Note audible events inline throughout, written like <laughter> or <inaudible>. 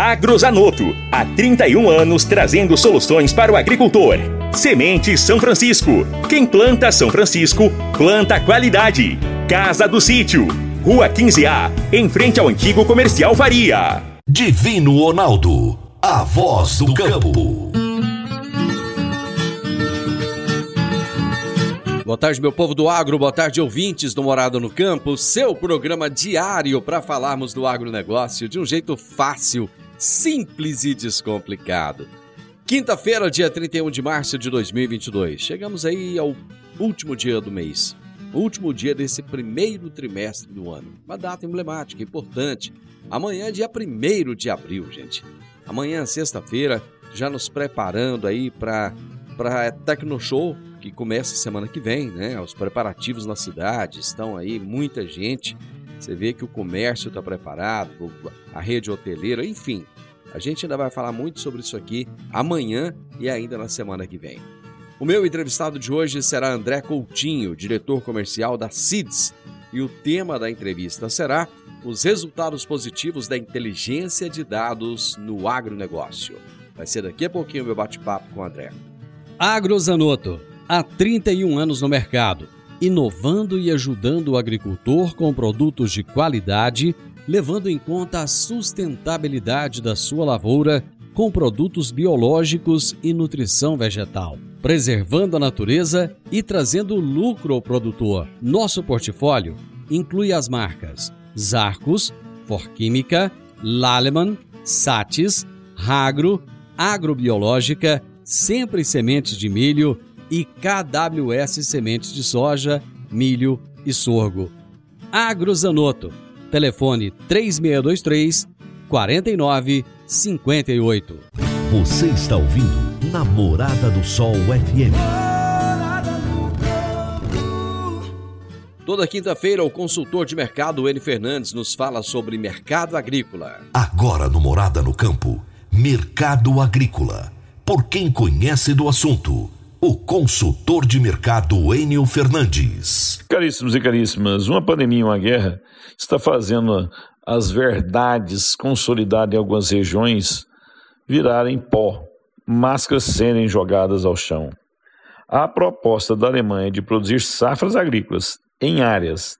Agrozanoto. Há 31 anos trazendo soluções para o agricultor. Semente São Francisco. Quem planta São Francisco, planta qualidade. Casa do Sítio. Rua 15A, em frente ao antigo comercial Faria. Divino Ronaldo. A voz do campo. Boa tarde, meu povo do agro, boa tarde, ouvintes do Morada no Campo, seu programa diário para falarmos do agronegócio de um jeito fácil, simples e descomplicado. Quinta-feira, dia 31 de março de 2022. Chegamos aí ao último dia do mês, último dia desse primeiro trimestre do ano. Uma data emblemática, importante. Amanhã dia 1 de abril, gente. Amanhã, sexta-feira, já nos preparando aí para para Tecno Show, que começa semana que vem, né? Os preparativos na cidade estão aí, muita gente. Você vê que o comércio está preparado, a rede hoteleira, enfim. A gente ainda vai falar muito sobre isso aqui amanhã e ainda na semana que vem. O meu entrevistado de hoje será André Coutinho, diretor comercial da CIDS, e o tema da entrevista será os resultados positivos da inteligência de dados no agronegócio. Vai ser daqui a pouquinho meu bate-papo com o André. Agrozanoto, há 31 anos no mercado, inovando e ajudando o agricultor com produtos de qualidade, levando em conta a sustentabilidade da sua lavoura com produtos biológicos e nutrição vegetal, preservando a natureza e trazendo lucro ao produtor. Nosso portfólio inclui as marcas Zarcos, Forquímica, Laleman, Satis, Ragro, Agrobiológica, Sempre Sementes de Milho e KWS Sementes de Soja, Milho e Sorgo. Agrozanoto. Telefone 3623 4958. Você está ouvindo Namorada do Sol FM. Toda quinta-feira, o consultor de mercado N Fernandes nos fala sobre mercado agrícola. Agora no Morada no Campo. Mercado Agrícola. Por quem conhece do assunto. O consultor de mercado Enio Fernandes. Caríssimos e caríssimas, uma pandemia e uma guerra está fazendo as verdades consolidadas em algumas regiões virarem pó, máscaras serem jogadas ao chão. A proposta da Alemanha de produzir safras agrícolas em áreas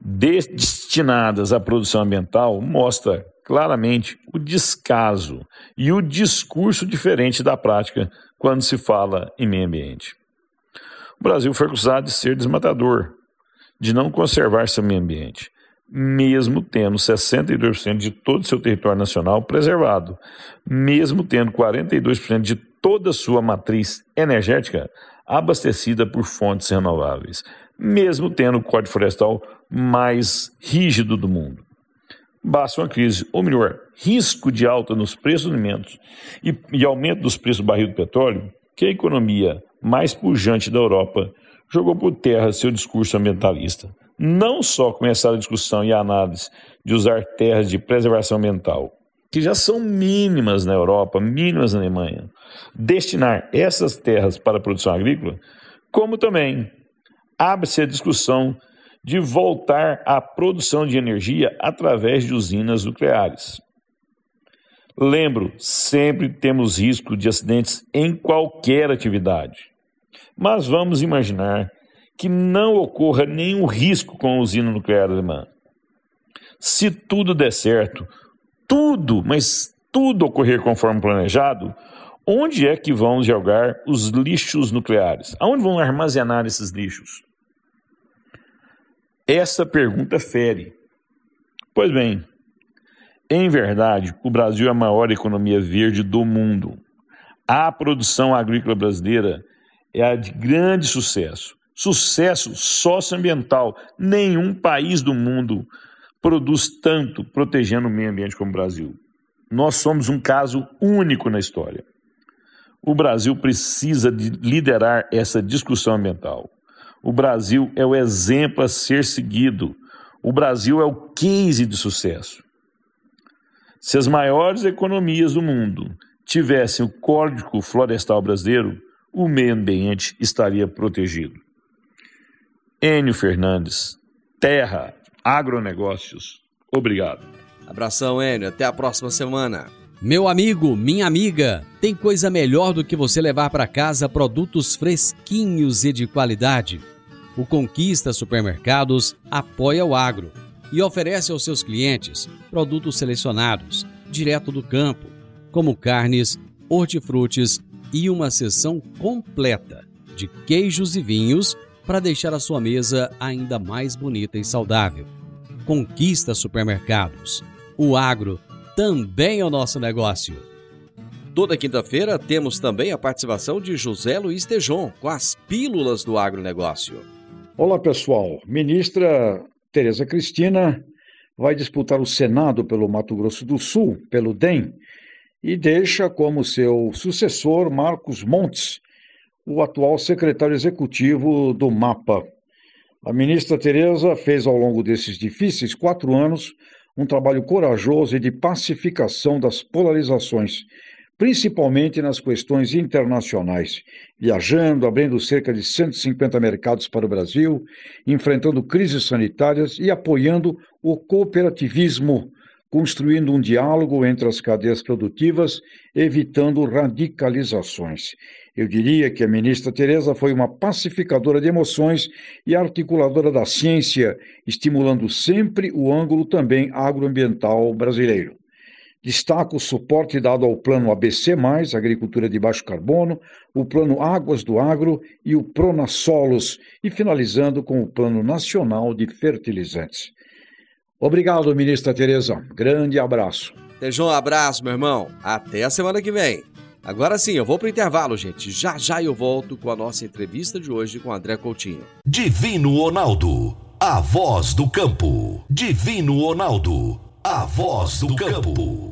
destinadas à produção ambiental mostra claramente o descaso e o discurso diferente da prática quando se fala em meio ambiente. O Brasil foi acusado de ser desmatador, de não conservar seu meio ambiente, mesmo tendo 62% de todo seu território nacional preservado, mesmo tendo 42% de toda sua matriz energética abastecida por fontes renováveis, mesmo tendo o Código Florestal mais rígido do mundo. Basta uma crise, ou melhor, risco de alta nos preços dos alimentos e, e aumento dos preços do barril do petróleo, que a economia mais pujante da Europa jogou por terra seu discurso ambientalista. Não só começaram a discussão e análise de usar terras de preservação ambiental, que já são mínimas na Europa, mínimas na Alemanha, destinar essas terras para a produção agrícola, como também abre-se a discussão de voltar à produção de energia através de usinas nucleares. Lembro, sempre temos risco de acidentes em qualquer atividade. Mas vamos imaginar que não ocorra nenhum risco com a usina nuclear alemã. Se tudo der certo, tudo, mas tudo ocorrer conforme planejado, onde é que vão jogar os lixos nucleares? Aonde vão armazenar esses lixos? Essa pergunta fere. Pois bem, em verdade, o Brasil é a maior economia verde do mundo. A produção agrícola brasileira é a de grande sucesso. Sucesso socioambiental. Nenhum país do mundo produz tanto protegendo o meio ambiente como o Brasil. Nós somos um caso único na história. O Brasil precisa de liderar essa discussão ambiental. O Brasil é o exemplo a ser seguido. O Brasil é o case de sucesso. Se as maiores economias do mundo tivessem o Código Florestal Brasileiro, o meio ambiente estaria protegido. Enio Fernandes, Terra, Agronegócios. Obrigado. Abração, Enio. Até a próxima semana. Meu amigo, minha amiga, tem coisa melhor do que você levar para casa produtos fresquinhos e de qualidade. O Conquista Supermercados apoia o agro e oferece aos seus clientes produtos selecionados, direto do campo, como carnes, hortifrutis e uma seção completa de queijos e vinhos para deixar a sua mesa ainda mais bonita e saudável. Conquista Supermercados. O agro também é o nosso negócio. Toda quinta-feira temos também a participação de José Luiz Tejon com as pílulas do agronegócio. Olá, pessoal. Ministra Tereza Cristina vai disputar o Senado pelo Mato Grosso do Sul, pelo DEM, e deixa como seu sucessor Marcos Montes, o atual secretário executivo do MAPA. A ministra Tereza fez ao longo desses difíceis quatro anos um trabalho corajoso e de pacificação das polarizações principalmente nas questões internacionais, viajando, abrindo cerca de 150 mercados para o Brasil, enfrentando crises sanitárias e apoiando o cooperativismo, construindo um diálogo entre as cadeias produtivas, evitando radicalizações. Eu diria que a ministra Tereza foi uma pacificadora de emoções e articuladora da ciência, estimulando sempre o ângulo também agroambiental brasileiro. Destaco o suporte dado ao Plano ABC, Agricultura de Baixo Carbono, o Plano Águas do Agro e o Prona Solos, e finalizando com o Plano Nacional de Fertilizantes. Obrigado, ministra Tereza. Grande abraço. Tejão, um abraço, meu irmão. Até a semana que vem. Agora sim, eu vou para o intervalo, gente. Já já eu volto com a nossa entrevista de hoje com André Coutinho. Divino Ronaldo, a voz do campo. Divino Ronaldo, a voz do campo.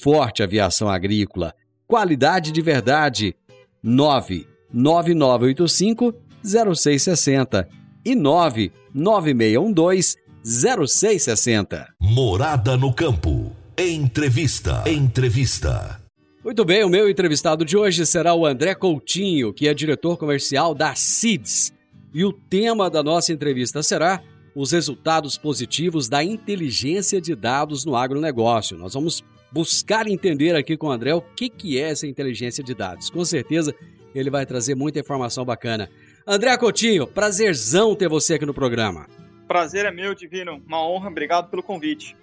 Forte Aviação Agrícola. Qualidade de verdade. 99985 0660 e 99612 0660. Morada no campo. Entrevista. Entrevista. Muito bem, o meu entrevistado de hoje será o André Coutinho, que é diretor comercial da CIDS. E o tema da nossa entrevista será os resultados positivos da inteligência de dados no agronegócio. Nós vamos buscar entender aqui com o André o que, que é essa inteligência de dados. Com certeza ele vai trazer muita informação bacana. André Coutinho, prazerzão ter você aqui no programa. Prazer é meu, Divino. Uma honra, obrigado pelo convite.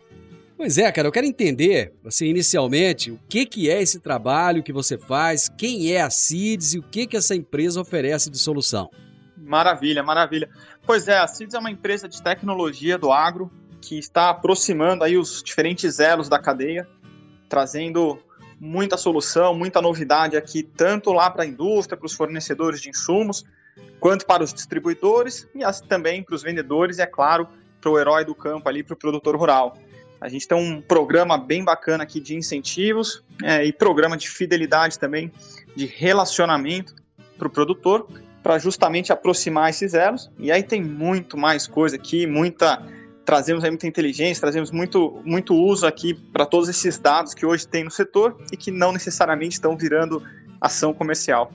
Pois é, cara, eu quero entender, assim, inicialmente, o que, que é esse trabalho que você faz, quem é a CIDS e o que, que essa empresa oferece de solução. Maravilha, maravilha. Pois é, a CIDS é uma empresa de tecnologia do agro que está aproximando aí os diferentes elos da cadeia trazendo muita solução, muita novidade aqui, tanto lá para a indústria, para os fornecedores de insumos, quanto para os distribuidores e também para os vendedores e, é claro, para o herói do campo ali, para o produtor rural. A gente tem um programa bem bacana aqui de incentivos é, e programa de fidelidade também, de relacionamento para o produtor, para justamente aproximar esses elos. E aí tem muito mais coisa aqui, muita trazemos muita inteligência, trazemos muito, muito uso aqui para todos esses dados que hoje tem no setor e que não necessariamente estão virando ação comercial.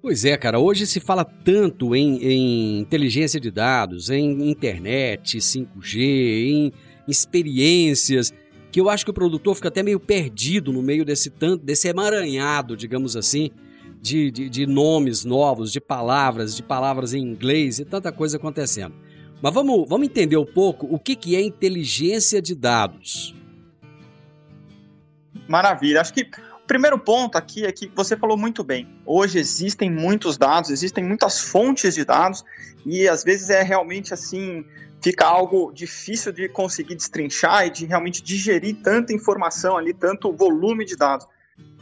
Pois é, cara, hoje se fala tanto em, em inteligência de dados, em internet, 5G, em experiências, que eu acho que o produtor fica até meio perdido no meio desse tanto, desse emaranhado, digamos assim, de, de, de nomes novos, de palavras, de palavras em inglês e tanta coisa acontecendo. Mas vamos, vamos entender um pouco o que, que é inteligência de dados. Maravilha. Acho que o primeiro ponto aqui é que você falou muito bem. Hoje existem muitos dados, existem muitas fontes de dados e às vezes é realmente assim, fica algo difícil de conseguir destrinchar e de realmente digerir tanta informação ali, tanto volume de dados.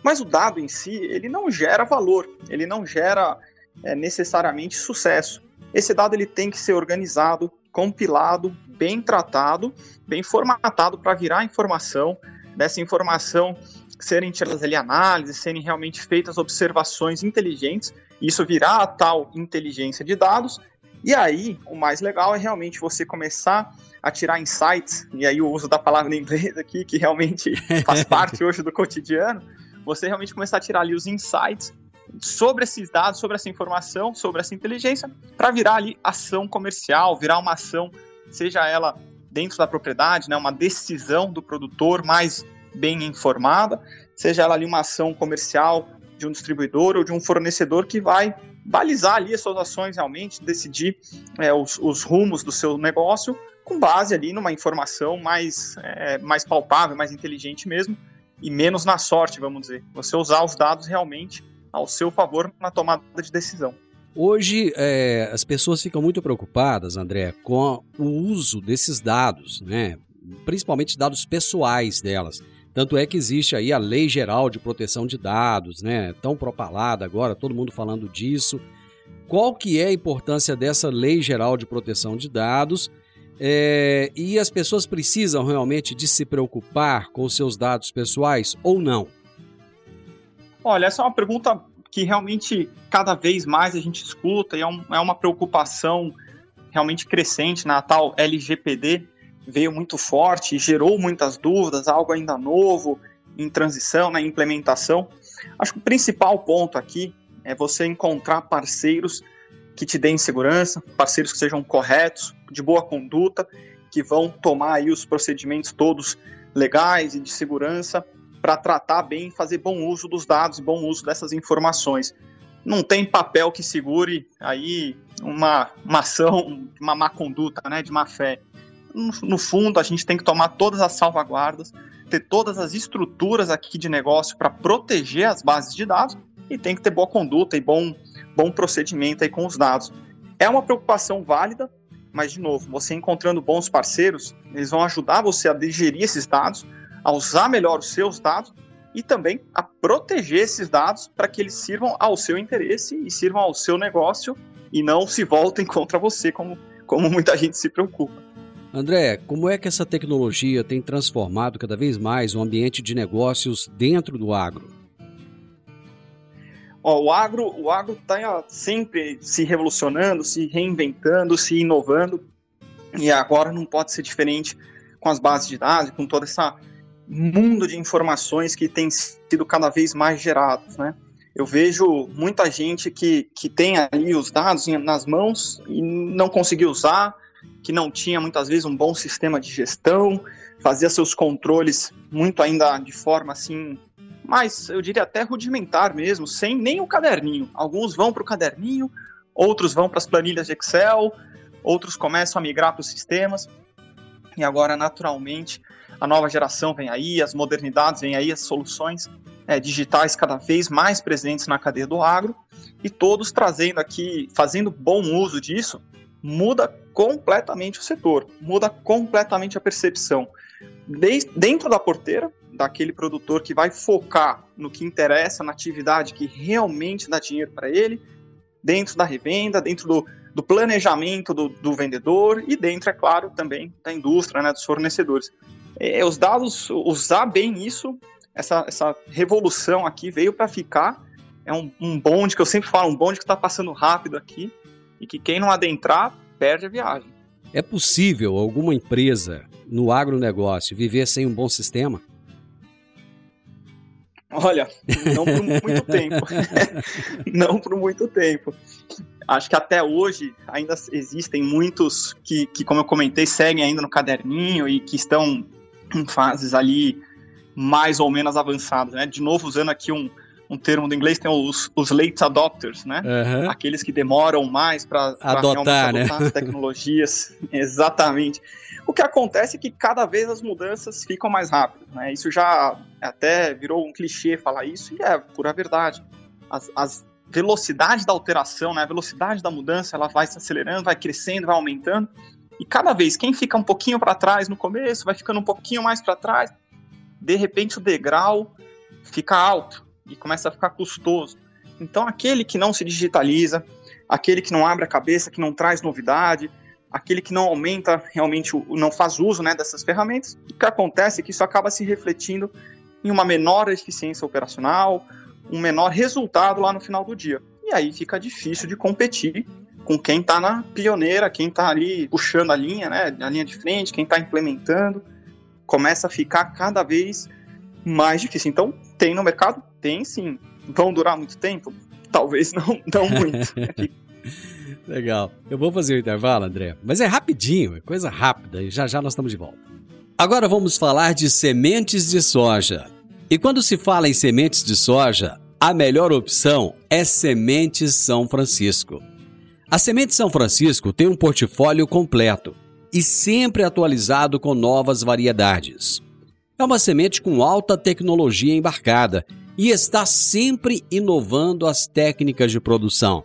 Mas o dado em si, ele não gera valor, ele não gera é, necessariamente sucesso. Esse dado ele tem que ser organizado, compilado, bem tratado, bem formatado para virar informação. Dessa informação serem tiradas ali análises, serem realmente feitas observações inteligentes, isso virar a tal inteligência de dados. E aí, o mais legal é realmente você começar a tirar insights, e aí o uso da palavra em inglês aqui, que realmente <laughs> faz parte hoje do cotidiano, você realmente começar a tirar ali os insights sobre esses dados, sobre essa informação, sobre essa inteligência, para virar ali ação comercial, virar uma ação, seja ela dentro da propriedade, né, uma decisão do produtor mais bem informada, seja ela ali uma ação comercial de um distribuidor ou de um fornecedor que vai balizar ali as suas ações realmente, decidir é, os, os, rumos do seu negócio com base ali numa informação mais, é, mais palpável, mais inteligente mesmo, e menos na sorte, vamos dizer. Você usar os dados realmente ao seu favor na tomada de decisão. Hoje, é, as pessoas ficam muito preocupadas, André, com o uso desses dados, né? principalmente dados pessoais delas. Tanto é que existe aí a Lei Geral de Proteção de Dados, né? tão propalada agora, todo mundo falando disso. Qual que é a importância dessa Lei Geral de Proteção de Dados? É, e as pessoas precisam realmente de se preocupar com seus dados pessoais ou não? Olha, essa é uma pergunta que realmente cada vez mais a gente escuta e é, um, é uma preocupação realmente crescente na tal LGPD, veio muito forte gerou muitas dúvidas, algo ainda novo, em transição, na implementação. Acho que o principal ponto aqui é você encontrar parceiros que te deem segurança, parceiros que sejam corretos, de boa conduta, que vão tomar aí os procedimentos todos legais e de segurança para tratar bem fazer bom uso dos dados, bom uso dessas informações. Não tem papel que segure aí uma, uma ação, uma má conduta, né, de má fé. No, no fundo, a gente tem que tomar todas as salvaguardas, ter todas as estruturas aqui de negócio para proteger as bases de dados e tem que ter boa conduta e bom, bom procedimento aí com os dados. É uma preocupação válida, mas, de novo, você encontrando bons parceiros, eles vão ajudar você a digerir esses dados, a usar melhor os seus dados e também a proteger esses dados para que eles sirvam ao seu interesse e sirvam ao seu negócio e não se voltem <laughs> contra você, como, como muita gente se preocupa. André, como é que essa tecnologia tem transformado cada vez mais o ambiente de negócios dentro do agro? Ó, o agro o agro está sempre se revolucionando, se reinventando, se inovando e agora não pode ser diferente com as bases de dados, com toda essa mundo de informações que tem sido cada vez mais gerados, né? Eu vejo muita gente que, que tem ali os dados nas mãos e não conseguiu usar, que não tinha muitas vezes um bom sistema de gestão, fazia seus controles muito ainda de forma assim, mais, eu diria até rudimentar mesmo, sem nem o caderninho. Alguns vão para o caderninho, outros vão para as planilhas de Excel, outros começam a migrar para os sistemas. E agora, naturalmente, a nova geração vem aí, as modernidades vêm aí, as soluções é, digitais cada vez mais presentes na cadeia do agro, e todos trazendo aqui, fazendo bom uso disso, muda completamente o setor, muda completamente a percepção. De, dentro da porteira, daquele produtor que vai focar no que interessa, na atividade que realmente dá dinheiro para ele, dentro da revenda, dentro do, do planejamento do, do, vendedor e dentro, é claro, também da indústria, né, dos fornecedores. É, os dados, usar bem isso, essa, essa revolução aqui veio para ficar. É um, um bonde que eu sempre falo, um bonde que está passando rápido aqui e que quem não adentrar perde a viagem. É possível alguma empresa no agronegócio viver sem um bom sistema? Olha, não por muito tempo. <laughs> não por muito tempo. Acho que até hoje ainda existem muitos que, que, como eu comentei, seguem ainda no caderninho e que estão em fases ali mais ou menos avançadas, né? De novo, usando aqui um, um termo do inglês, tem os, os late adopters, né? Uhum. Aqueles que demoram mais para adotar, né? adotar as tecnologias. <laughs> Exatamente. Que acontece é que cada vez as mudanças ficam mais rápidas, né? Isso já até virou um clichê falar isso, e é pura verdade. As, as velocidade da alteração, né? A velocidade da mudança, ela vai se acelerando, vai crescendo, vai aumentando. E cada vez quem fica um pouquinho para trás no começo, vai ficando um pouquinho mais para trás, de repente o degrau fica alto e começa a ficar custoso. Então aquele que não se digitaliza, aquele que não abre a cabeça, que não traz novidade, aquele que não aumenta realmente, não faz uso né, dessas ferramentas, o que acontece é que isso acaba se refletindo em uma menor eficiência operacional, um menor resultado lá no final do dia. E aí fica difícil de competir com quem está na pioneira, quem está ali puxando a linha, né, a linha de frente, quem está implementando, começa a ficar cada vez mais difícil. Então, tem no mercado? Tem sim. Vão durar muito tempo? Talvez não, não muito. <laughs> <laughs> Legal. Eu vou fazer o intervalo, André, mas é rapidinho, é coisa rápida e já já nós estamos de volta. Agora vamos falar de sementes de soja. E quando se fala em sementes de soja, a melhor opção é Sementes São Francisco. A Semente São Francisco tem um portfólio completo e sempre atualizado com novas variedades. É uma semente com alta tecnologia embarcada e está sempre inovando as técnicas de produção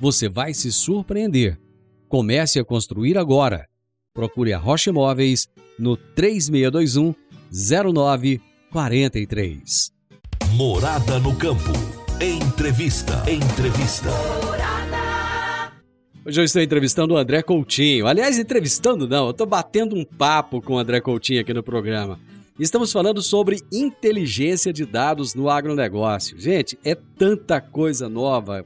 você vai se surpreender. Comece a construir agora. Procure a Rocha Imóveis no 3621 0943. Morada no campo. Entrevista. Entrevista. Hoje eu estou entrevistando o André Coutinho. Aliás, entrevistando não, eu estou batendo um papo com o André Coutinho aqui no programa. Estamos falando sobre inteligência de dados no agronegócio. Gente, é tanta coisa nova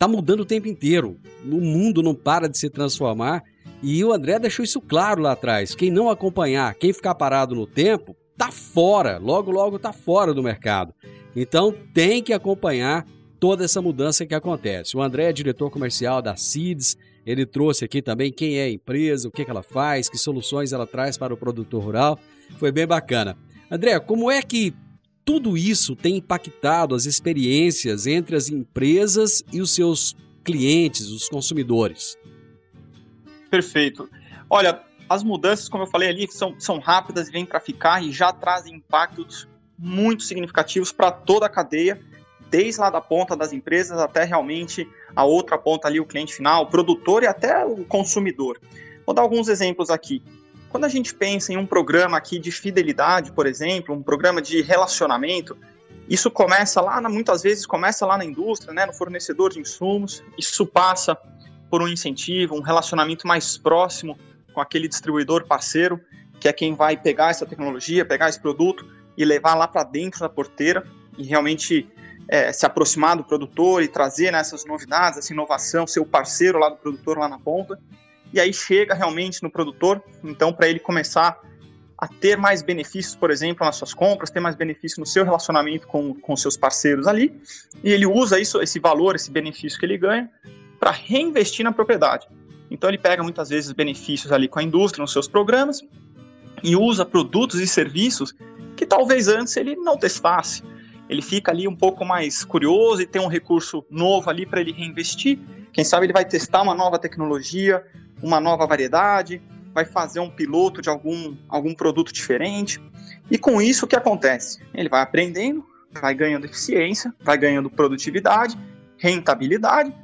está mudando o tempo inteiro. O mundo não para de se transformar e o André deixou isso claro lá atrás. Quem não acompanhar, quem ficar parado no tempo, tá fora, logo logo tá fora do mercado. Então tem que acompanhar toda essa mudança que acontece. O André é diretor comercial da CIDS, ele trouxe aqui também quem é a empresa, o que, que ela faz, que soluções ela traz para o produtor rural. Foi bem bacana. André, como é que tudo isso tem impactado as experiências entre as empresas e os seus clientes, os consumidores. Perfeito. Olha, as mudanças, como eu falei ali, são, são rápidas e vêm para ficar e já trazem impactos muito significativos para toda a cadeia, desde lá da ponta das empresas até realmente a outra ponta ali, o cliente final, o produtor e até o consumidor. Vou dar alguns exemplos aqui. Quando a gente pensa em um programa aqui de fidelidade, por exemplo, um programa de relacionamento, isso começa lá, muitas vezes começa lá na indústria, né, no fornecedor de insumos, isso passa por um incentivo, um relacionamento mais próximo com aquele distribuidor parceiro, que é quem vai pegar essa tecnologia, pegar esse produto e levar lá para dentro da porteira e realmente é, se aproximar do produtor e trazer né, essas novidades, essa inovação, ser o parceiro lá do produtor lá na ponta e aí chega realmente no produtor, então para ele começar a ter mais benefícios, por exemplo, nas suas compras, ter mais benefícios no seu relacionamento com, com seus parceiros ali, e ele usa isso, esse valor, esse benefício que ele ganha, para reinvestir na propriedade. Então ele pega muitas vezes benefícios ali com a indústria nos seus programas e usa produtos e serviços que talvez antes ele não testasse. Ele fica ali um pouco mais curioso e tem um recurso novo ali para ele reinvestir. Quem sabe ele vai testar uma nova tecnologia, uma nova variedade, vai fazer um piloto de algum, algum produto diferente. E com isso, o que acontece? Ele vai aprendendo, vai ganhando eficiência, vai ganhando produtividade, rentabilidade.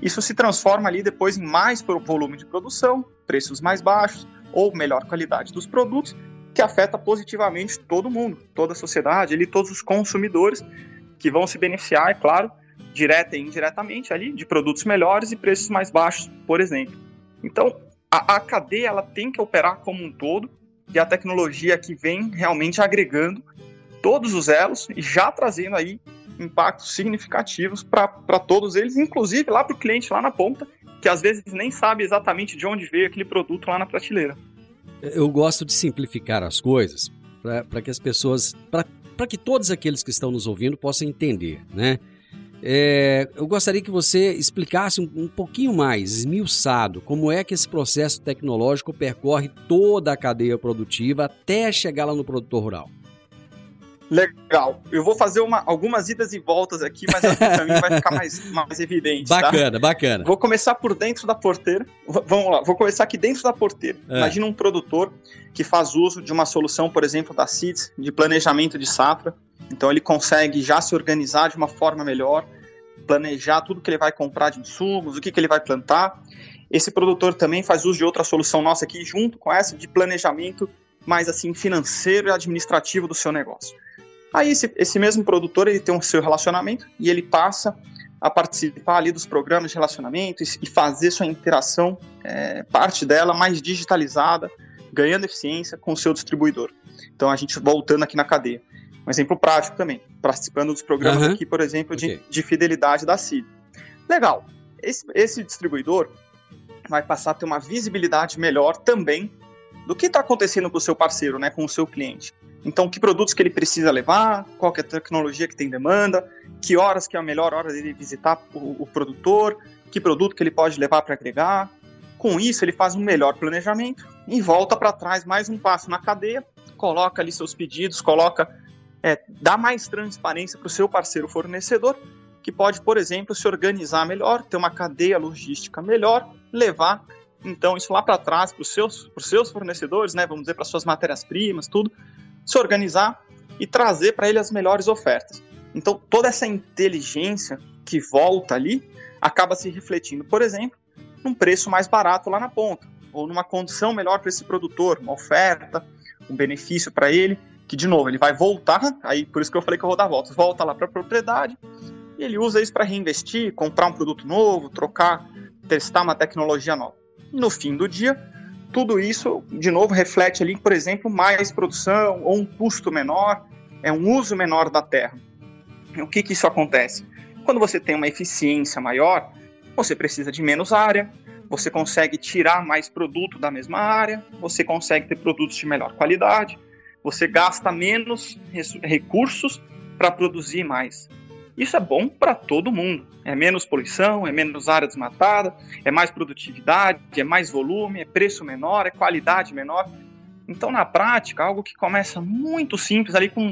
Isso se transforma ali depois em mais volume de produção, preços mais baixos ou melhor qualidade dos produtos, que afeta positivamente todo mundo, toda a sociedade, ali todos os consumidores que vão se beneficiar, é claro, direta e indiretamente ali de produtos melhores e preços mais baixos, por exemplo. Então, a, a cadeia ela tem que operar como um todo e a tecnologia que vem realmente agregando todos os elos e já trazendo aí impactos significativos para todos eles, inclusive lá para o cliente lá na ponta, que às vezes nem sabe exatamente de onde veio aquele produto lá na prateleira. Eu gosto de simplificar as coisas para que as pessoas, para que todos aqueles que estão nos ouvindo possam entender, né? É, eu gostaria que você explicasse um, um, pouquinho mais, esmiuçado, como é que esse processo tecnológico percorre toda a cadeia produtiva até chegar lá no produtor rural. Legal. Eu vou fazer uma, algumas idas e voltas aqui, mas acho que o caminho vai ficar mais, <laughs> mais evidente. Tá? Bacana, tá? bacana. Vou começar por dentro da porteira. V vamos lá, vou começar aqui dentro da porteira. É. Imagina um produtor que faz uso de uma solução, por exemplo, da CIDS, de planejamento de safra, então ele consegue já se organizar de uma forma melhor, planejar tudo que ele vai comprar de insumos, o que, que ele vai plantar. Esse produtor também faz uso de outra solução nossa aqui, junto com essa, de planejamento mais assim financeiro e administrativo do seu negócio. Aí esse, esse mesmo produtor ele tem o seu relacionamento e ele passa a participar ali dos programas de relacionamento e fazer sua interação, é, parte dela mais digitalizada, ganhando eficiência com o seu distribuidor. Então a gente voltando aqui na cadeia um exemplo prático também, participando dos programas uhum. aqui, por exemplo, de, okay. de fidelidade da CID. Legal, esse, esse distribuidor vai passar a ter uma visibilidade melhor também do que está acontecendo com o seu parceiro, né, com o seu cliente. Então, que produtos que ele precisa levar, qual é a tecnologia que tem demanda, que horas que é a melhor hora dele visitar o, o produtor, que produto que ele pode levar para agregar. Com isso, ele faz um melhor planejamento e volta para trás mais um passo na cadeia, coloca ali seus pedidos, coloca é, dá mais transparência para o seu parceiro fornecedor, que pode, por exemplo, se organizar melhor, ter uma cadeia logística melhor, levar então isso lá para trás para os seus, seus fornecedores, né, vamos dizer, para suas matérias-primas, tudo, se organizar e trazer para ele as melhores ofertas. Então toda essa inteligência que volta ali acaba se refletindo, por exemplo, num preço mais barato lá na ponta, ou numa condição melhor para esse produtor, uma oferta, um benefício para ele que de novo ele vai voltar, aí por isso que eu falei que eu vou dar voltas, volta lá para a propriedade e ele usa isso para reinvestir, comprar um produto novo, trocar, testar uma tecnologia nova. No fim do dia, tudo isso de novo reflete ali, por exemplo, mais produção ou um custo menor, é um uso menor da terra. O que que isso acontece? Quando você tem uma eficiência maior, você precisa de menos área, você consegue tirar mais produto da mesma área, você consegue ter produtos de melhor qualidade, você gasta menos recursos para produzir mais. Isso é bom para todo mundo. É menos poluição, é menos área desmatada, é mais produtividade, é mais volume, é preço menor, é qualidade menor. Então, na prática, algo que começa muito simples ali com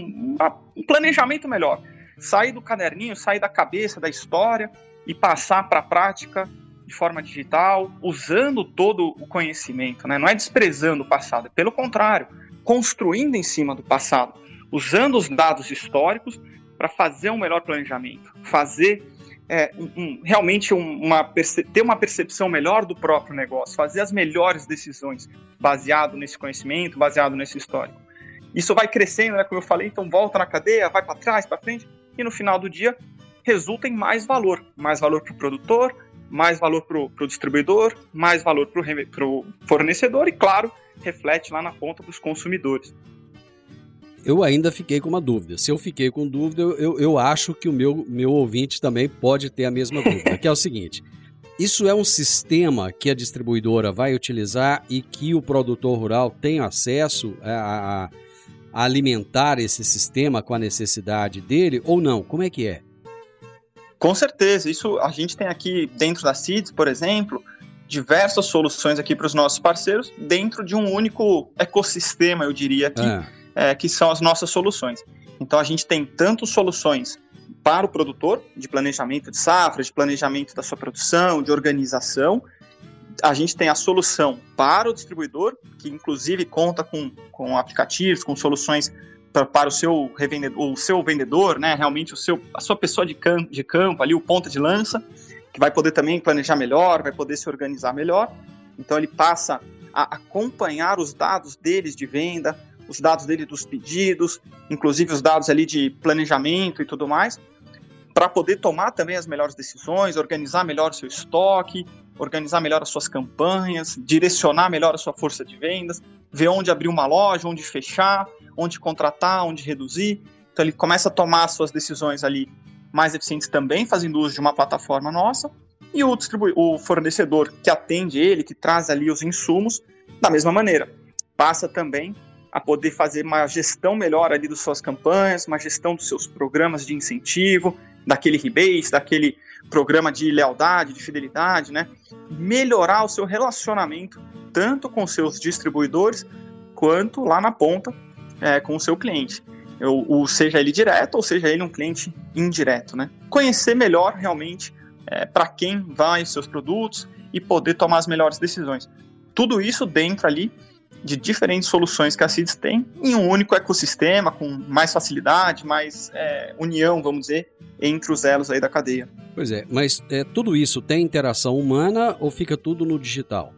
um planejamento melhor. Sair do caderninho, sair da cabeça, da história e passar para a prática de forma digital, usando todo o conhecimento, né? Não é desprezando o passado, é pelo contrário, construindo em cima do passado, usando os dados históricos para fazer um melhor planejamento, fazer é, um, realmente uma, ter uma percepção melhor do próprio negócio, fazer as melhores decisões baseado nesse conhecimento, baseado nesse histórico. Isso vai crescendo, né, como eu falei, então volta na cadeia, vai para trás, para frente, e no final do dia resulta em mais valor, mais valor para o produtor, mais valor para o distribuidor, mais valor para o fornecedor e, claro, reflete lá na ponta dos consumidores. Eu ainda fiquei com uma dúvida. Se eu fiquei com dúvida, eu, eu acho que o meu, meu ouvinte também pode ter a mesma dúvida, que é o seguinte. Isso é um sistema que a distribuidora vai utilizar e que o produtor rural tem acesso a, a alimentar esse sistema com a necessidade dele ou não? Como é que é? Com certeza. Isso a gente tem aqui dentro da CIDS, por exemplo, diversas soluções aqui para os nossos parceiros dentro de um único ecossistema, eu diria aqui, é. É, que são as nossas soluções. Então a gente tem tanto soluções para o produtor, de planejamento de safra, de planejamento da sua produção, de organização. A gente tem a solução para o distribuidor, que inclusive conta com, com aplicativos, com soluções para, para o seu revendedor, o seu vendedor, né? Realmente o seu, a sua pessoa de de campo ali, o ponta de lança, que vai poder também planejar melhor, vai poder se organizar melhor. Então ele passa a acompanhar os dados deles de venda, os dados dele dos pedidos, inclusive os dados ali de planejamento e tudo mais, para poder tomar também as melhores decisões, organizar melhor o seu estoque, organizar melhor as suas campanhas, direcionar melhor a sua força de vendas, ver onde abrir uma loja, onde fechar, onde contratar, onde reduzir. Então ele começa a tomar as suas decisões ali mais eficientes também, fazendo uso de uma plataforma nossa, e o, o fornecedor que atende ele, que traz ali os insumos, da mesma maneira. Passa também a poder fazer uma gestão melhor ali das suas campanhas, uma gestão dos seus programas de incentivo, daquele rebate, daquele programa de lealdade, de fidelidade, né? Melhorar o seu relacionamento tanto com seus distribuidores quanto lá na ponta é, com o seu cliente. Eu, ou seja ele direto, ou seja ele um cliente indireto, né? Conhecer melhor realmente é, para quem vai os seus produtos e poder tomar as melhores decisões. Tudo isso dentro ali de diferentes soluções que a CIDS tem em um único ecossistema, com mais facilidade, mais é, união, vamos dizer, entre os elos aí da cadeia. Pois é, mas é, tudo isso tem interação humana ou fica tudo no digital?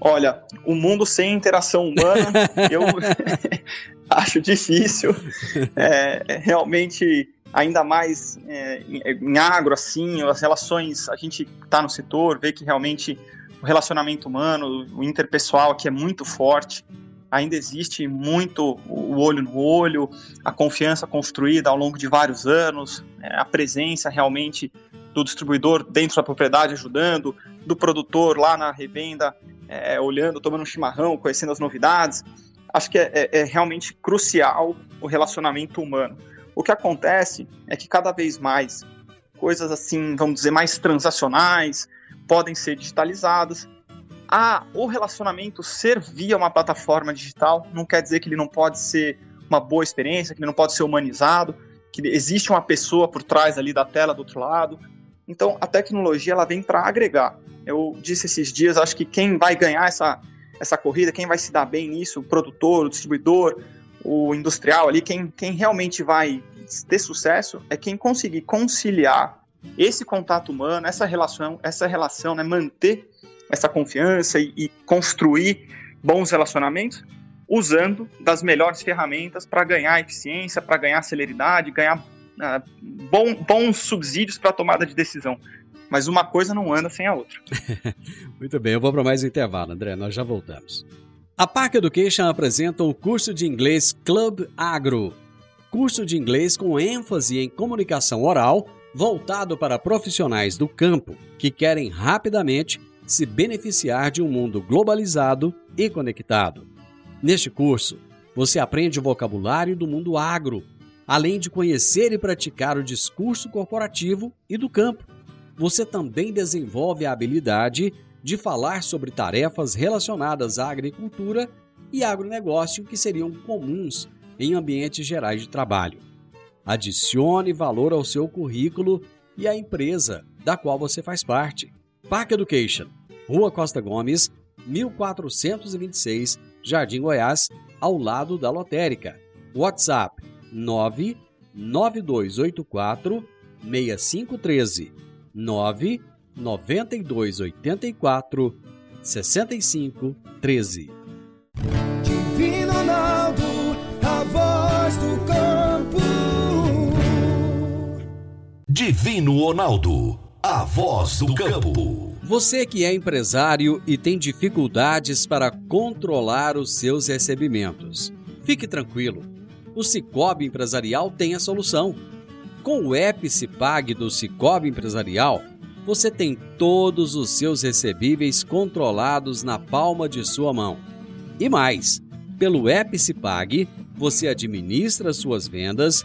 Olha, o mundo sem interação humana, <laughs> eu <laughs> acho difícil. É, é, realmente, ainda mais é, em agro, assim, as relações, a gente está no setor, vê que realmente o relacionamento humano, o interpessoal aqui é muito forte. Ainda existe muito o olho no olho, a confiança construída ao longo de vários anos, é, a presença realmente do distribuidor dentro da propriedade ajudando, do produtor lá na revenda é, olhando, tomando um chimarrão, conhecendo as novidades. Acho que é, é, é realmente crucial o relacionamento humano. O que acontece é que cada vez mais coisas assim, vamos dizer, mais transacionais, podem ser digitalizadas. Ah, o relacionamento ser via uma plataforma digital não quer dizer que ele não pode ser uma boa experiência, que ele não pode ser humanizado, que existe uma pessoa por trás ali da tela do outro lado. Então, a tecnologia ela vem para agregar. Eu disse esses dias, acho que quem vai ganhar essa, essa corrida, quem vai se dar bem nisso, o produtor, o distribuidor, o industrial ali, quem, quem realmente vai ter sucesso é quem conseguir conciliar esse contato humano, essa relação, essa relação, né, manter essa confiança e, e construir bons relacionamentos usando das melhores ferramentas para ganhar eficiência, para ganhar celeridade, ganhar uh, bom, bons subsídios para tomada de decisão. Mas uma coisa não anda sem a outra. <laughs> Muito bem, eu vou para mais um intervalo, André, nós já voltamos. A Park Education apresenta o curso de inglês Club Agro, curso de inglês com ênfase em comunicação oral voltado para profissionais do campo que querem rapidamente se beneficiar de um mundo globalizado e conectado. Neste curso, você aprende o vocabulário do mundo agro, além de conhecer e praticar o discurso corporativo e do campo. Você também desenvolve a habilidade de falar sobre tarefas relacionadas à agricultura e agronegócio que seriam comuns em ambientes gerais de trabalho. Adicione valor ao seu currículo e à empresa da qual você faz parte. Park Education, Rua Costa Gomes, 1426, Jardim Goiás, ao lado da lotérica. WhatsApp 99284 6513 99284 6513. Divino Ronaldo, a voz do Divino Ronaldo, a voz do campo. Você que é empresário e tem dificuldades para controlar os seus recebimentos, fique tranquilo. O Cicobi Empresarial tem a solução. Com o Epicipag do Cicobi Empresarial, você tem todos os seus recebíveis controlados na palma de sua mão. E mais, pelo Epicipag, você administra suas vendas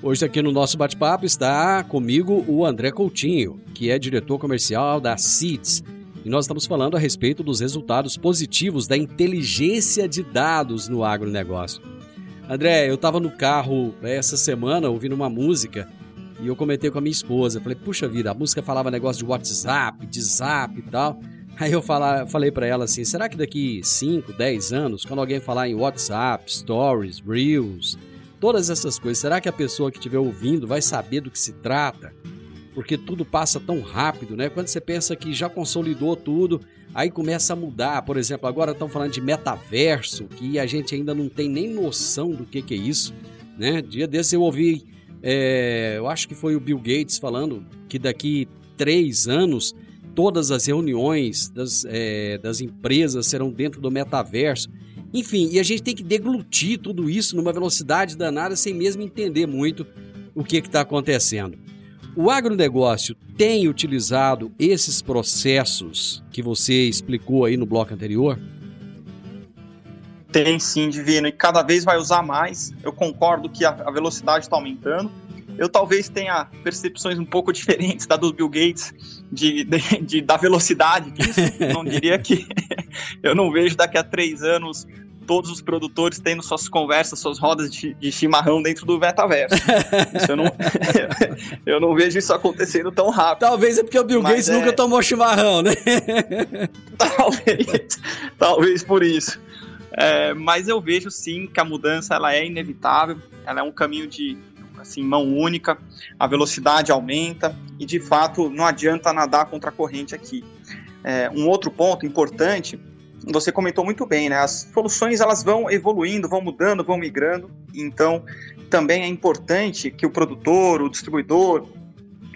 Hoje aqui no nosso bate-papo está comigo o André Coutinho, que é diretor comercial da CITES. E nós estamos falando a respeito dos resultados positivos da inteligência de dados no agronegócio. André, eu estava no carro essa semana ouvindo uma música e eu comentei com a minha esposa. Falei, puxa vida, a música falava negócio de WhatsApp, de Zap e tal. Aí eu falei para ela assim: será que daqui 5, 10 anos, quando alguém falar em WhatsApp, Stories, Reels, todas essas coisas, será que a pessoa que estiver ouvindo vai saber do que se trata? Porque tudo passa tão rápido, né? Quando você pensa que já consolidou tudo, aí começa a mudar. Por exemplo, agora estão falando de metaverso, que a gente ainda não tem nem noção do que, que é isso, né? Dia desse eu ouvi, é, eu acho que foi o Bill Gates falando que daqui três anos todas as reuniões das, é, das empresas serão dentro do metaverso. Enfim, e a gente tem que deglutir tudo isso numa velocidade danada sem mesmo entender muito o que está acontecendo. O agronegócio tem utilizado esses processos que você explicou aí no bloco anterior? Tem sim, Divino, e cada vez vai usar mais. Eu concordo que a, velocidade está aumentando. Eu talvez tenha percepções um pouco <laughs> diferentes da do Bill Gates de, de, de da velocidade disso. não diria que <laughs> eu não vejo daqui a três anos todos os produtores tendo suas conversas, suas rodas de, de chimarrão dentro do metaverso. Isso eu, não, <laughs> eu não vejo isso acontecendo tão rápido. Talvez é porque o Bill Gates é... nunca tomou chimarrão, né? <laughs> talvez, talvez por isso. É, mas eu vejo sim que a mudança ela é inevitável, ela é um caminho de assim mão única, a velocidade aumenta e de fato não adianta nadar contra a corrente aqui. É, um outro ponto importante você comentou muito bem, né? As soluções elas vão evoluindo, vão mudando, vão migrando. Então, também é importante que o produtor, o distribuidor,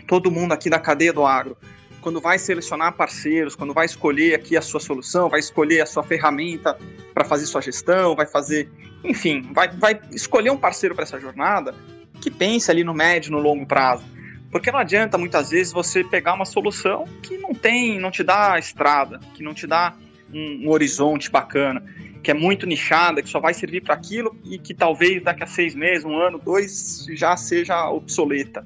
todo mundo aqui da cadeia do agro, quando vai selecionar parceiros, quando vai escolher aqui a sua solução, vai escolher a sua ferramenta para fazer sua gestão, vai fazer, enfim, vai, vai escolher um parceiro para essa jornada que pense ali no médio, no longo prazo. Porque não adianta muitas vezes você pegar uma solução que não tem, não te dá estrada, que não te dá um, um horizonte bacana, que é muito nichada, que só vai servir para aquilo e que talvez daqui a seis meses, um ano, dois, já seja obsoleta.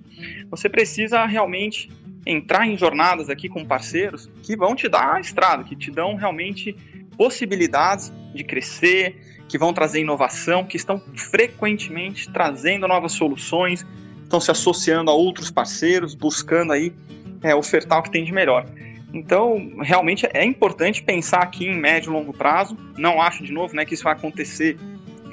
Você precisa realmente entrar em jornadas aqui com parceiros que vão te dar a estrada, que te dão realmente possibilidades de crescer, que vão trazer inovação, que estão frequentemente trazendo novas soluções, estão se associando a outros parceiros, buscando aí é, ofertar o que tem de melhor. Então, realmente é importante pensar aqui em médio e longo prazo. Não acho, de novo, né, que isso vai acontecer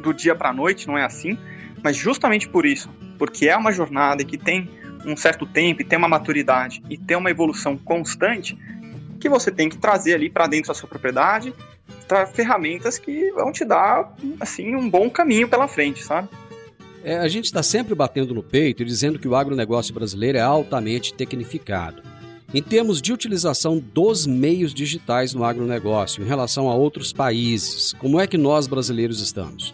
do dia para a noite, não é assim. Mas justamente por isso, porque é uma jornada que tem um certo tempo, e tem uma maturidade e tem uma evolução constante, que você tem que trazer ali para dentro da sua propriedade ferramentas que vão te dar assim um bom caminho pela frente, sabe? É, a gente está sempre batendo no peito e dizendo que o agronegócio brasileiro é altamente tecnificado. Em termos de utilização dos meios digitais no agronegócio em relação a outros países, como é que nós brasileiros estamos?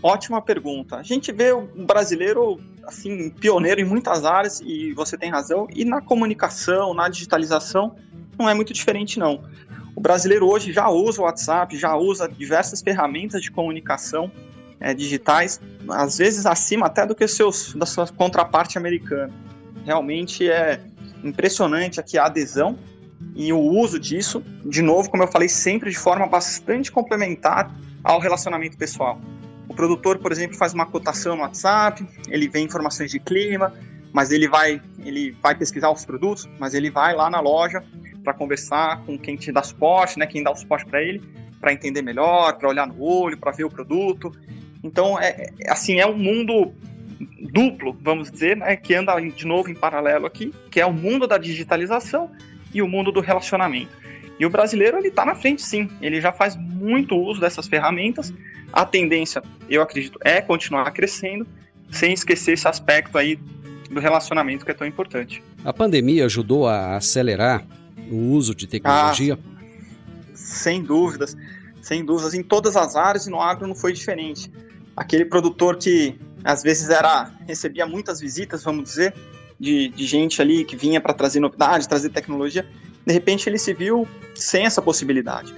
Ótima pergunta. A gente vê o brasileiro assim pioneiro em muitas áreas e você tem razão. E na comunicação, na digitalização, não é muito diferente não. O brasileiro hoje já usa o WhatsApp, já usa diversas ferramentas de comunicação é, digitais, às vezes acima até do que seus da sua contraparte americana. Realmente é impressionante aqui a adesão e o uso disso, de novo, como eu falei, sempre de forma bastante complementar ao relacionamento pessoal. O produtor, por exemplo, faz uma cotação no WhatsApp, ele vê informações de clima, mas ele vai, ele vai pesquisar os produtos, mas ele vai lá na loja para conversar com quem te dá suporte, né, quem dá o suporte para ele, para entender melhor, para olhar no olho, para ver o produto. Então, é, é, assim, é um mundo duplo, vamos dizer, né, que anda de novo em paralelo aqui, que é o mundo da digitalização e o mundo do relacionamento. E o brasileiro ele está na frente, sim. Ele já faz muito uso dessas ferramentas. A tendência, eu acredito, é continuar crescendo, sem esquecer esse aspecto aí do relacionamento que é tão importante. A pandemia ajudou a acelerar o uso de tecnologia? Ah, sem dúvidas sem dúvidas, em todas as áreas e no agro não foi diferente. Aquele produtor que às vezes era recebia muitas visitas, vamos dizer, de, de gente ali que vinha para trazer novidades, trazer tecnologia, de repente ele se viu sem essa possibilidade.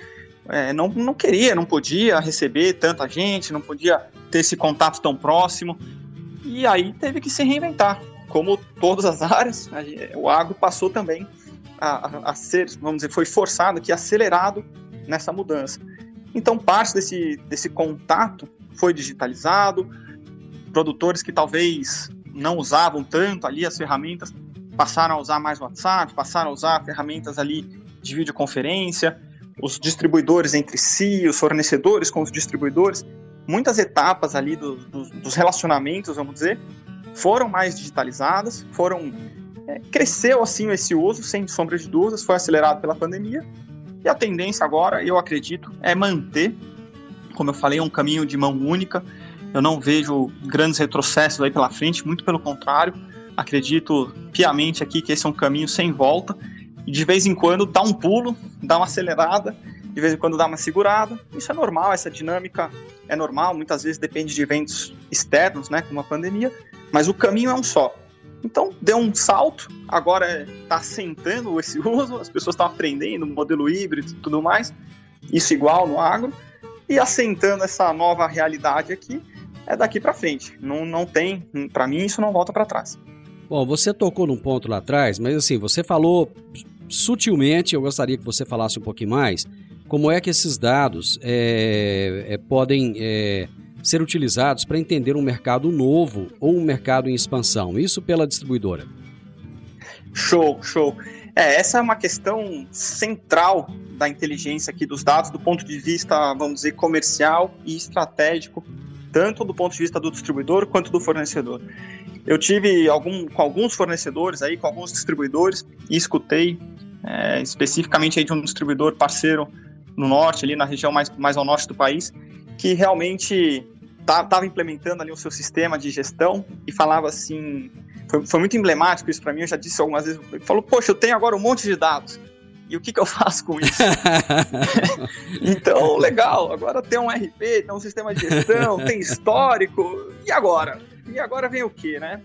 É, não, não queria, não podia receber tanta gente, não podia ter esse contato tão próximo, e aí teve que se reinventar. Como todas as <laughs> áreas, o agro passou também a, a, ser, vamos dizer, foi forçado, que acelerado nessa mudança. Então, parte desse, desse contato foi digitalizado, produtores que talvez não usavam tanto ali as ferramentas passaram a usar mais WhatsApp, passaram a usar ferramentas ali de videoconferência, os distribuidores entre si, os fornecedores com os distribuidores, muitas etapas ali do, do, dos relacionamentos, vamos dizer, foram mais digitalizadas, foram é, cresceu assim esse uso, sem sombra de dúvidas, foi acelerado pela pandemia e a tendência agora, eu acredito, é manter, como eu falei, um caminho de mão única. Eu não vejo grandes retrocessos aí pela frente, muito pelo contrário. Acredito piamente aqui que esse é um caminho sem volta. E de vez em quando dá um pulo, dá uma acelerada, de vez em quando dá uma segurada. Isso é normal, essa dinâmica é normal. Muitas vezes depende de eventos externos, né, como a pandemia. Mas o caminho é um só. Então, deu um salto, agora está assentando esse uso, as pessoas estão aprendendo modelo híbrido e tudo mais, isso igual no agro, e assentando essa nova realidade aqui, é daqui para frente. Não, não tem, para mim, isso não volta para trás. Bom, você tocou num ponto lá atrás, mas assim, você falou sutilmente, eu gostaria que você falasse um pouquinho mais, como é que esses dados é, é, podem é, ser utilizados para entender um mercado novo ou um mercado em expansão, isso pela distribuidora. Show, show. É, essa é uma questão central da inteligência aqui dos dados do ponto de vista, vamos dizer, comercial e estratégico, tanto do ponto de vista do distribuidor quanto do fornecedor. Eu tive algum, com alguns fornecedores aí, com alguns distribuidores e escutei é, especificamente aí de um distribuidor parceiro no norte, ali na região mais, mais ao norte do país, que realmente estava implementando ali o seu sistema de gestão e falava assim, foi, foi muito emblemático isso para mim, eu já disse algumas vezes, falou, poxa, eu tenho agora um monte de dados, e o que, que eu <laughs> faço com isso? <laughs> então, legal, agora tem um RP, tem um sistema de gestão, tem histórico, e agora? E agora vem o que, né?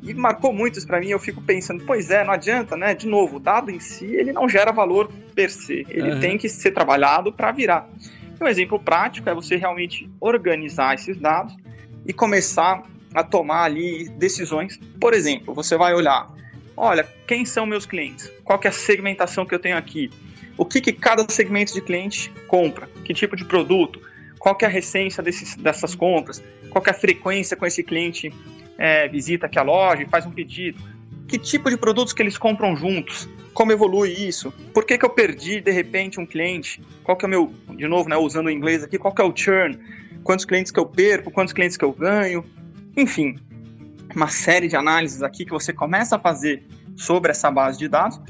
E marcou muito isso para mim, eu fico pensando, pois é, não adianta, né? De novo, o dado em si, ele não gera valor per se, ele uhum. tem que ser trabalhado para virar. Um exemplo prático é você realmente organizar esses dados e começar a tomar ali decisões. Por exemplo, você vai olhar, olha, quem são meus clientes? Qual é a segmentação que eu tenho aqui? O que, que cada segmento de cliente compra? Que tipo de produto? Qual é a recência desses, dessas compras? Qual é a frequência com esse cliente é, visita aqui a loja e faz um pedido? Que tipo de produtos que eles compram juntos? como evolui isso? Por que, que eu perdi de repente um cliente? Qual que é o meu, de novo, né, usando o inglês aqui, qual que é o churn? Quantos clientes que eu perco? Quantos clientes que eu ganho? Enfim, uma série de análises aqui que você começa a fazer sobre essa base de dados.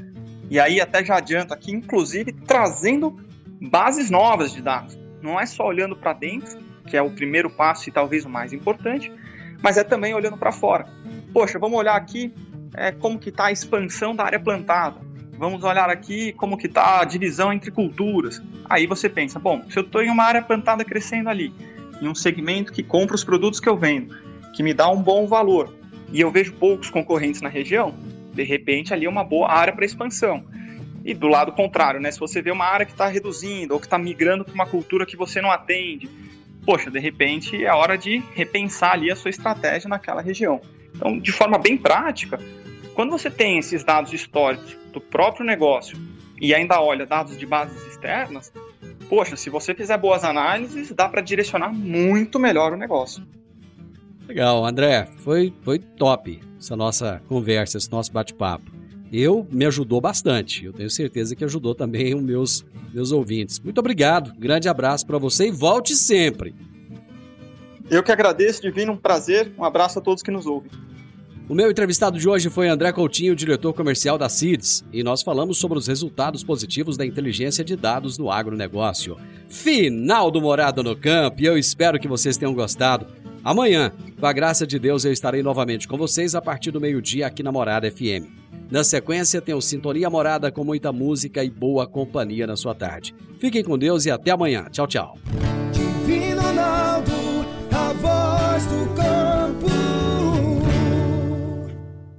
E aí até já adianto aqui, inclusive trazendo bases novas de dados. Não é só olhando para dentro, que é o primeiro passo e talvez o mais importante, mas é também olhando para fora. Poxa, vamos olhar aqui é, como que está a expansão da área plantada vamos olhar aqui como que está a divisão entre culturas. Aí você pensa, bom, se eu estou em uma área plantada crescendo ali, em um segmento que compra os produtos que eu vendo, que me dá um bom valor, e eu vejo poucos concorrentes na região, de repente ali é uma boa área para expansão. E do lado contrário, né? Se você vê uma área que está reduzindo ou que está migrando para uma cultura que você não atende, poxa, de repente é hora de repensar ali a sua estratégia naquela região. Então, de forma bem prática, quando você tem esses dados históricos do próprio negócio e ainda olha dados de bases externas, poxa, se você fizer boas análises, dá para direcionar muito melhor o negócio. Legal, André, foi, foi top essa nossa conversa, esse nosso bate-papo. Eu me ajudou bastante. Eu tenho certeza que ajudou também os meus, meus ouvintes. Muito obrigado, grande abraço para você e volte sempre. Eu que agradeço, Divino, um prazer. Um abraço a todos que nos ouvem. O meu entrevistado de hoje foi André Coutinho, diretor comercial da CIDS, e nós falamos sobre os resultados positivos da inteligência de dados no agronegócio. Final do Morada no Campo, e eu espero que vocês tenham gostado. Amanhã, com a graça de Deus, eu estarei novamente com vocês a partir do meio-dia aqui na Morada FM. Na sequência, tem o Sintonia Morada com muita música e boa companhia na sua tarde. Fiquem com Deus e até amanhã. Tchau, tchau.